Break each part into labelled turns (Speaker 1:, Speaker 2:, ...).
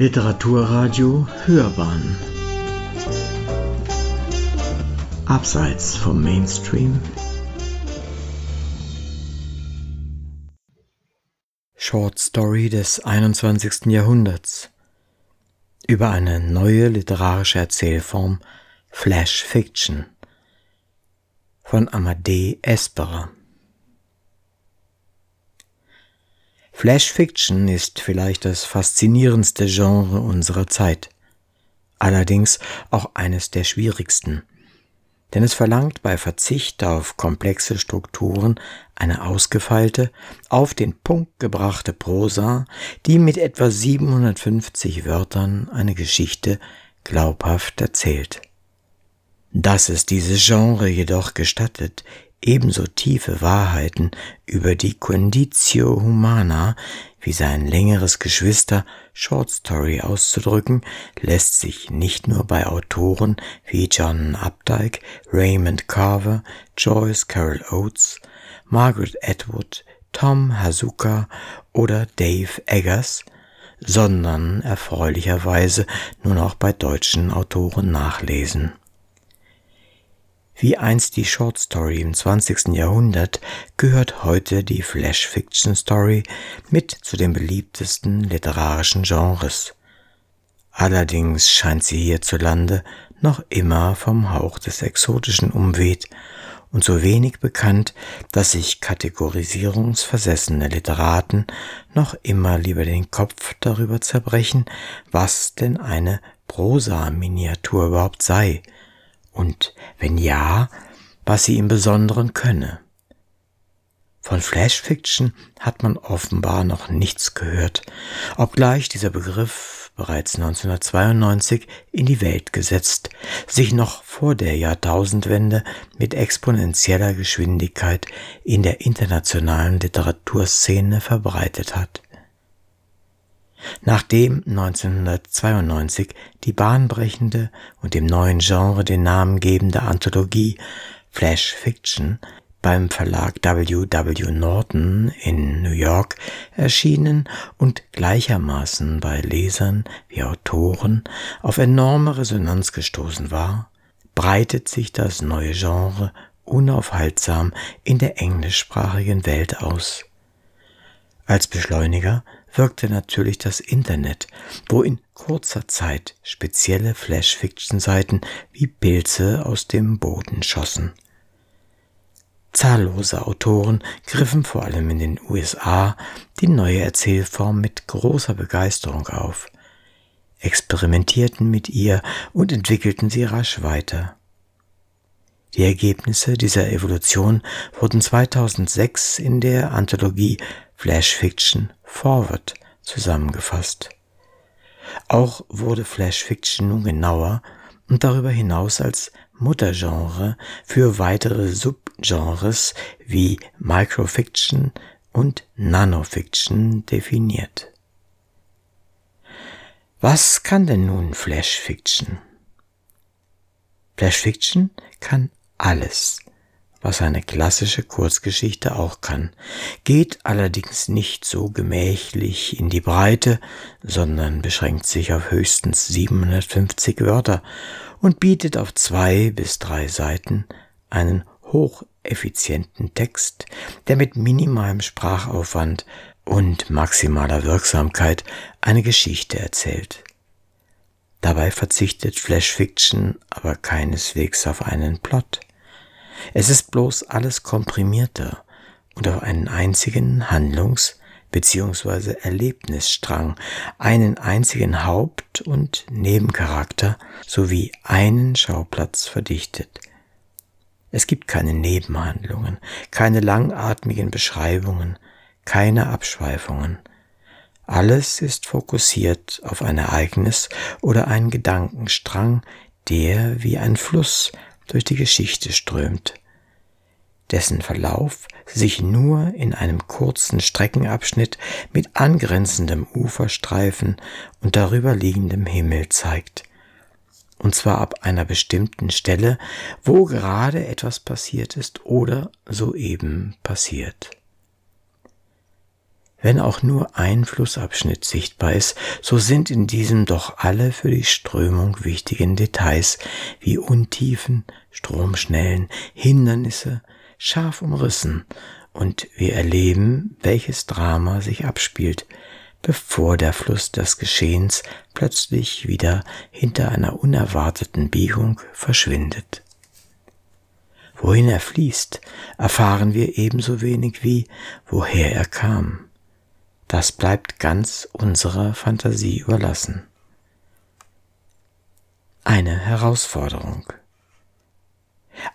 Speaker 1: Literaturradio Hörbahn. Abseits vom Mainstream. Short Story des 21. Jahrhunderts. Über eine neue literarische Erzählform Flash Fiction. Von Amadee Esperer Flash Fiction ist vielleicht das faszinierendste Genre unserer Zeit, allerdings auch eines der schwierigsten, denn es verlangt bei Verzicht auf komplexe Strukturen eine ausgefeilte, auf den Punkt gebrachte Prosa, die mit etwa 750 Wörtern eine Geschichte glaubhaft erzählt. Dass es dieses Genre jedoch gestattet, ebenso tiefe Wahrheiten über die Conditio Humana wie sein längeres Geschwister Short Story auszudrücken, lässt sich nicht nur bei Autoren wie John Updike, Raymond Carver, Joyce Carol Oates, Margaret Atwood, Tom Hazuka oder Dave Eggers, sondern erfreulicherweise nun auch bei deutschen Autoren nachlesen. Wie einst die Short Story im 20. Jahrhundert gehört heute die Flash Fiction Story mit zu den beliebtesten literarischen Genres. Allerdings scheint sie hierzulande noch immer vom Hauch des Exotischen umweht und so wenig bekannt, dass sich kategorisierungsversessene Literaten noch immer lieber den Kopf darüber zerbrechen, was denn eine Prosa-Miniatur überhaupt sei – und wenn ja, was sie im Besonderen könne. Von Flash Fiction hat man offenbar noch nichts gehört, obgleich dieser Begriff bereits 1992 in die Welt gesetzt, sich noch vor der Jahrtausendwende mit exponentieller Geschwindigkeit in der internationalen Literaturszene verbreitet hat. Nachdem 1992 die bahnbrechende und dem neuen Genre den Namen gebende Anthologie Flash Fiction beim Verlag W. W. Norton in New York erschienen und gleichermaßen bei Lesern wie Autoren auf enorme Resonanz gestoßen war, breitet sich das neue Genre unaufhaltsam in der englischsprachigen Welt aus. Als Beschleuniger wirkte natürlich das Internet, wo in kurzer Zeit spezielle Flash-Fiction-Seiten wie Pilze aus dem Boden schossen. Zahllose Autoren griffen vor allem in den USA die neue Erzählform mit großer Begeisterung auf, experimentierten mit ihr und entwickelten sie rasch weiter. Die Ergebnisse dieser Evolution wurden 2006 in der Anthologie Flash Fiction Forward zusammengefasst. Auch wurde Flash Fiction nun genauer und darüber hinaus als Muttergenre für weitere Subgenres wie Microfiction und Nanofiction definiert. Was kann denn nun Flash Fiction? Flash Fiction kann alles was eine klassische Kurzgeschichte auch kann, geht allerdings nicht so gemächlich in die Breite, sondern beschränkt sich auf höchstens 750 Wörter und bietet auf zwei bis drei Seiten einen hocheffizienten Text, der mit minimalem Sprachaufwand und maximaler Wirksamkeit eine Geschichte erzählt. Dabei verzichtet Flash Fiction aber keineswegs auf einen Plot. Es ist bloß alles komprimierter und auf einen einzigen Handlungs- bzw. Erlebnisstrang, einen einzigen Haupt- und Nebencharakter sowie einen Schauplatz verdichtet. Es gibt keine Nebenhandlungen, keine langatmigen Beschreibungen, keine Abschweifungen. Alles ist fokussiert auf ein Ereignis oder einen Gedankenstrang, der wie ein Fluss durch die Geschichte strömt, dessen Verlauf sich nur in einem kurzen Streckenabschnitt mit angrenzendem Uferstreifen und darüber liegendem Himmel zeigt, und zwar ab einer bestimmten Stelle, wo gerade etwas passiert ist oder soeben passiert. Wenn auch nur ein Flussabschnitt sichtbar ist, so sind in diesem doch alle für die Strömung wichtigen Details wie Untiefen, Stromschnellen, Hindernisse scharf umrissen und wir erleben, welches Drama sich abspielt, bevor der Fluss des Geschehens plötzlich wieder hinter einer unerwarteten Biegung verschwindet. Wohin er fließt, erfahren wir ebenso wenig wie woher er kam das bleibt ganz unserer Fantasie überlassen. Eine Herausforderung.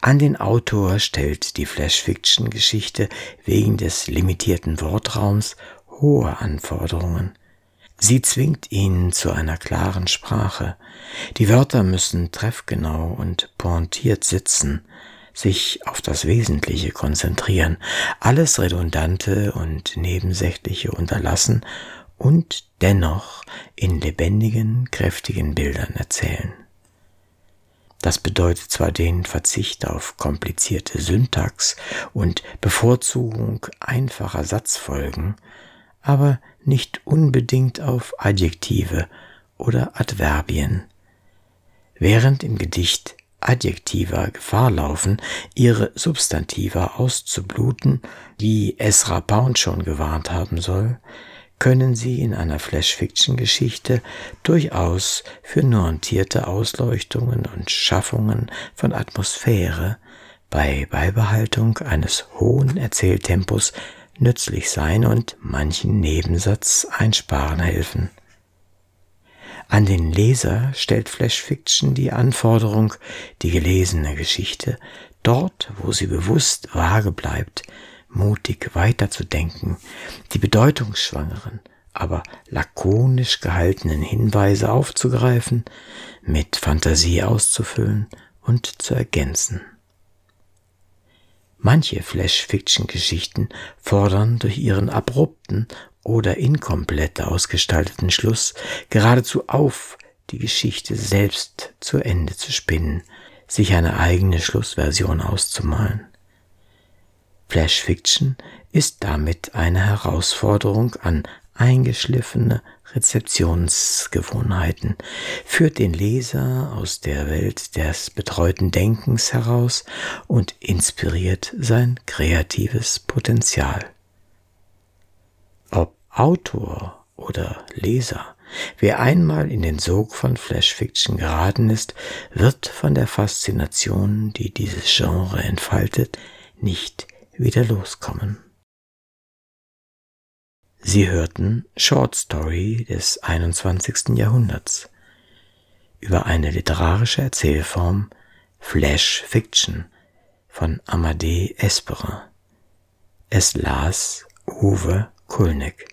Speaker 1: An den Autor stellt die Flash-Fiction-Geschichte wegen des limitierten Wortraums hohe Anforderungen. Sie zwingt ihn zu einer klaren Sprache. Die Wörter müssen treffgenau und pointiert sitzen, sich auf das Wesentliche konzentrieren, alles Redundante und Nebensächliche unterlassen und dennoch in lebendigen, kräftigen Bildern erzählen. Das bedeutet zwar den Verzicht auf komplizierte Syntax und Bevorzugung einfacher Satzfolgen, aber nicht unbedingt auf Adjektive oder Adverbien. Während im Gedicht Adjektiva Gefahr laufen, ihre Substantiva auszubluten, wie Ezra Pound schon gewarnt haben soll, können sie in einer Flash-Fiction-Geschichte durchaus für nuantierte Ausleuchtungen und Schaffungen von Atmosphäre bei Beibehaltung eines hohen Erzähltempos nützlich sein und manchen Nebensatz einsparen helfen. An den Leser stellt Flash Fiction die Anforderung, die gelesene Geschichte dort, wo sie bewusst vage bleibt, mutig weiterzudenken, die bedeutungsschwangeren, aber lakonisch gehaltenen Hinweise aufzugreifen, mit Fantasie auszufüllen und zu ergänzen. Manche Flash-Fiction-Geschichten fordern durch ihren abrupten oder inkomplett ausgestalteten Schluss geradezu auf, die Geschichte selbst zu Ende zu spinnen, sich eine eigene Schlussversion auszumalen. Flash Fiction ist damit eine Herausforderung an eingeschliffene Rezeptionsgewohnheiten, führt den Leser aus der Welt des betreuten Denkens heraus und inspiriert sein kreatives Potenzial. Autor oder Leser, wer einmal in den Sog von Flash Fiction geraten ist, wird von der Faszination, die dieses Genre entfaltet, nicht wieder loskommen. Sie hörten Short Story des 21. Jahrhunderts über eine literarische Erzählform Flash Fiction von Amadee Esperin. Es las Uwe Kulnig.